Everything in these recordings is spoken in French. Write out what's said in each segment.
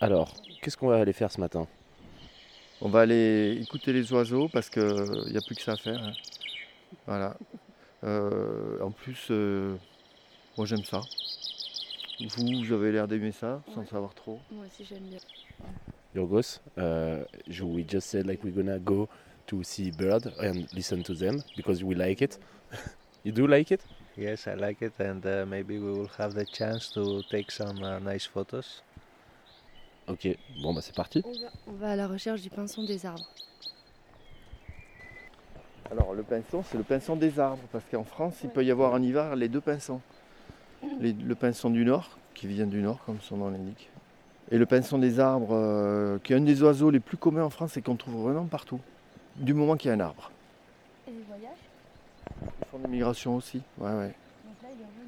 Alors, qu'est-ce qu'on va aller faire ce matin? On va aller écouter les oiseaux parce qu'il n'y a plus que ça à faire. hein. Voilà. Euh, en plus, euh, moi j'aime ça. Vous, vous avez l'air d'aimer ça sans Ouais. savoir trop. Moi aussi j'aime bien. Yorgos, uh, we just said like we're gonna go to see bird and listen to them because we like it. you do like it? Yes, I like it, and uh, maybe we will have the chance to take some uh, nice photos. Ok, bon bah c'est parti. On va, on va à la recherche du pinson des arbres. Alors le pinson, c'est le pinson des arbres parce qu'en France, il Ouais. peut y avoir en hiver les deux pinsons. Les- le pinson du nord, qui vient du nord comme son nom l'indique. Et le pinson des arbres, euh, qui est un des oiseaux les plus communs en France et qu'on trouve vraiment partout. Du moment qu'il y a un arbre. Et les voyages? Ils font des migrations aussi. Ouais, ouais. Donc là il est revenu.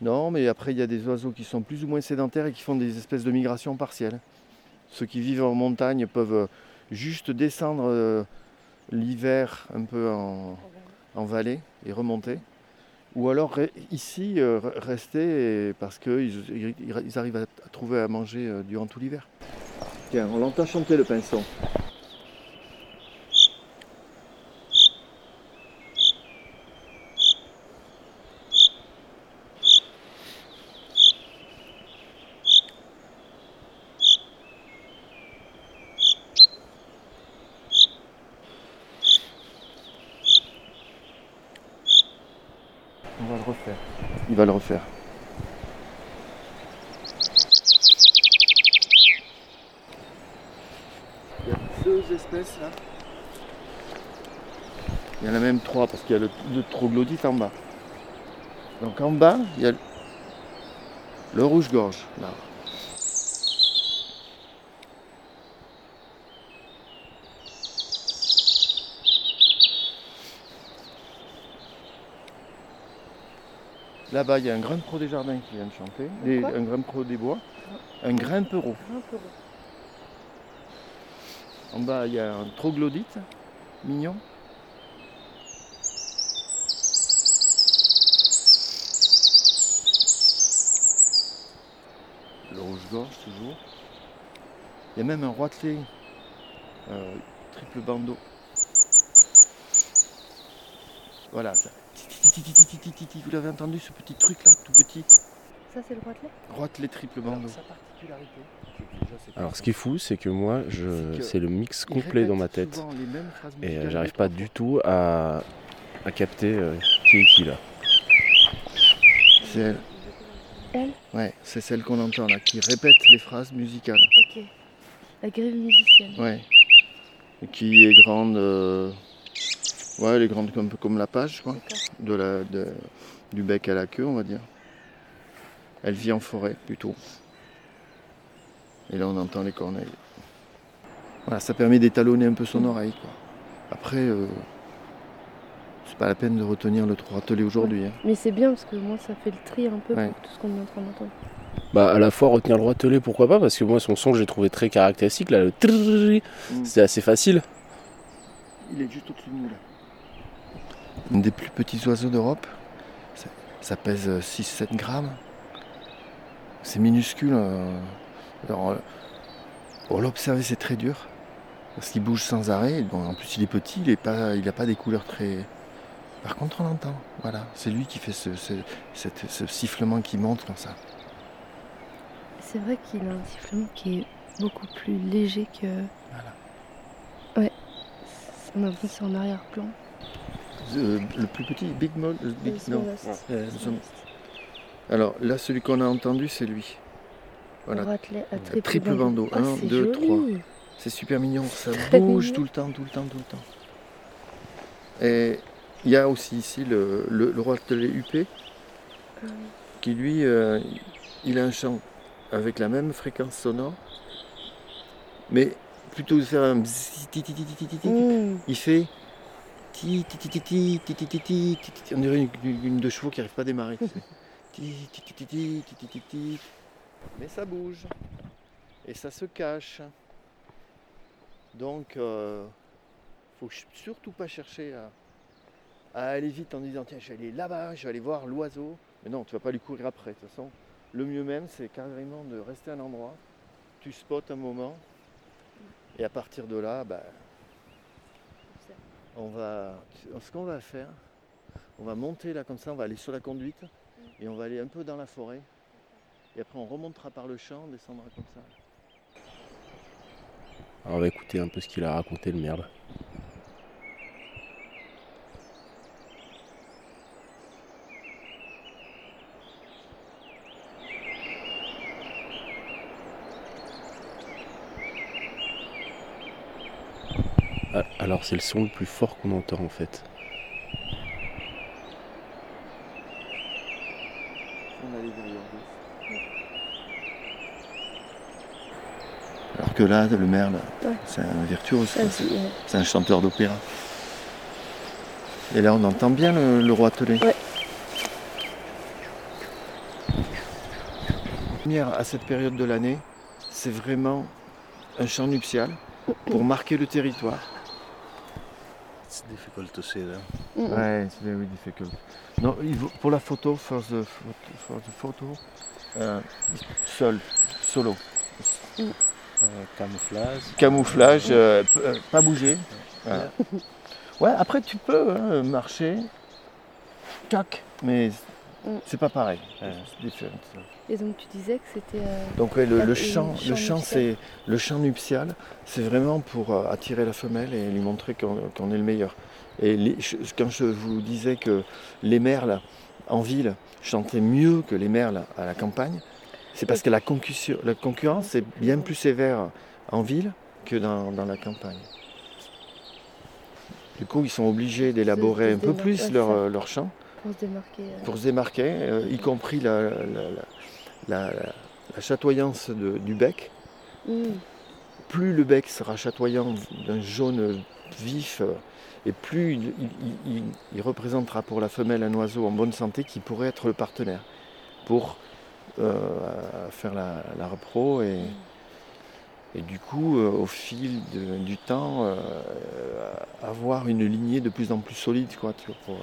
Non, mais après, il y a des oiseaux qui sont plus ou moins sédentaires et qui font des espèces de migrations partielles. Ceux qui vivent en montagne peuvent euh, juste descendre euh, l'hiver un peu en, en vallée et remonter. Ou alors ici, euh, re- rester parce qu'ils ils arrivent à, trouver à manger durant tout l'hiver. Tiens, on l'entend chanter le pinson. Va le refaire. Il va le refaire. Il y a deux espèces là. Il y en a même trois parce qu'il y a le, le troglodyte en bas. Donc en bas, il y a le, le rouge-gorge là. Là-bas, il y a un grimpero des jardins qui vient de chanter. Des- un grimpero des bois. Un grimpereau. En bas, il y a un troglodyte mignon. Le rouge-gorge, toujours. Il y a même un roitelet euh, triple bandeau. Voilà, ça. Vous l'avez entendu ce petit truc là, tout petit? Ça c'est le roitelet Roitelet triple bandeau. Alors ce qui est fou, c'est que moi, je, C'est le mix complet dans ma tête. Et euh, j'arrive pas du tout à, à capter euh, qui est qui là. C'est elle. Elle? Ouais, c'est celle qu'on entend là, qui répète les phrases musicales. Ok. La grève musicienne. Ouais. Qui est grande. euh, Ouais, elle est grande un peu comme la page, quoi. De la, de- du bec à la queue, on va dire. Elle vit en forêt plutôt. Et là, on entend les corneilles. Voilà, ça permet d'étalonner un peu son oreille, quoi. Après, euh, c'est pas la peine de retenir le roitelet aujourd'hui. hein. Mais c'est bien parce que moi ça fait le tri un peu Ouais. pour tout ce qu'on est en train d'entendre. Bah à la fois retenir le roitelet, pourquoi pas, parce que moi son son j'ai trouvé très caractéristique là, le trrrr, Mm. c'est assez facile. Il est juste au-dessus de nous là. Un des plus petits oiseaux d'Europe. Ça, ça pèse 6-7 grammes. C'est minuscule. euh. Alors, euh, pour l'observer, c'est très dur. Parce qu'il bouge sans arrêt. Bon, en plus, il est petit, il n'a pas, il a pas des couleurs très. Par contre, on l'entend. Voilà. C'est lui qui fait ce, ce- cette- ce sifflement qui monte comme ça. C'est vrai qu'il a un sifflement qui est beaucoup plus léger que. Voilà. Ouais. On a l'impression que c'est en arrière-plan. Euh, le plus petit, Big Mole. euh, Big- non. Euh, Alors là, celui qu'on a entendu, c'est lui. Voilà. Triple, bandeau. Ah, Un, deux, trois. C'est super mignon, ça Très bouge mignon. tout le temps, tout le temps, tout le temps. Et il y a aussi ici le, le, le roitelet huppé Ah qui lui, euh, il a un chant avec la même fréquence sonore, mais plutôt de faire un bzz, ti, ti, ti, ti, ti, ti, ti, Mmh. il fait ti ti ti ti ti ti ti ti ti ti ti. On dirait une, de chevaux qui n'arrive pas à démarrer. tu sais. Ti ti ti ti ti ti ti ti ti. Mais ça bouge et ça se cache. Donc, euh, faut surtout pas chercher à, à aller vite en disant tiens je vais aller là-bas, je vais aller voir l'oiseau. Mais non, tu vas pas lui courir après. De toute façon, le mieux même c'est carrément de rester à un endroit. Tu tu spots un moment. Et à partir de là, bah, on va, ce qu'on va faire, on va monter là comme ça, on va aller sur la conduite et on va aller un peu dans la forêt. Et après on remontera par le champ, on descendra comme ça. Alors on va écouter un peu ce qu'il a raconté le merle. Alors c'est le son le plus fort qu'on entend en fait. On a les derrière Alors que là, le merle, Ouais. c'est un virtuose, c'est- ouais. un chanteur d'opéra. Et là, on entend bien le, le roitelet. Ouais. Lumière à cette période de l'année, c'est vraiment un chant nuptial pour marquer le territoire. It's difficult to see them. Mm. Ouais, it's very difficult. Non, pour la photo, for the, photo- for the photo, euh, seul, solo. Uh, camouflage. Camouflage, euh, euh, pas bouger. Yeah. Ouais, après tu peux hein, marcher, tac, mais Mm. c'est pas pareil. C'est différent. Et donc tu disais que c'était. euh, Donc ouais, le, chant, le chant c'est le chant nuptial, c'est vraiment pour euh, attirer la femelle et lui montrer qu'on est le meilleur. Et les- quand je vous disais que les merles en ville chantaient mieux que les merles à la campagne, c'est parce que la, concurrence est bien plus sévère en ville que dans, dans la campagne. Du coup, ils sont obligés d'élaborer un peu plus leur, chant pour se démarquer. euh, pour se démarquer, euh, y compris la, la- la- la- la chatoyance de- du bec. mm. Plus le bec sera chatoyant d'un jaune vif, et plus il, il- il- il représentera pour la femelle un oiseau en bonne santé qui pourrait être le partenaire pour euh, faire la, la repro et, et du coup, euh, au fil de- du temps, euh, avoir une lignée de plus en plus solide. Quoi, tu vois, pour,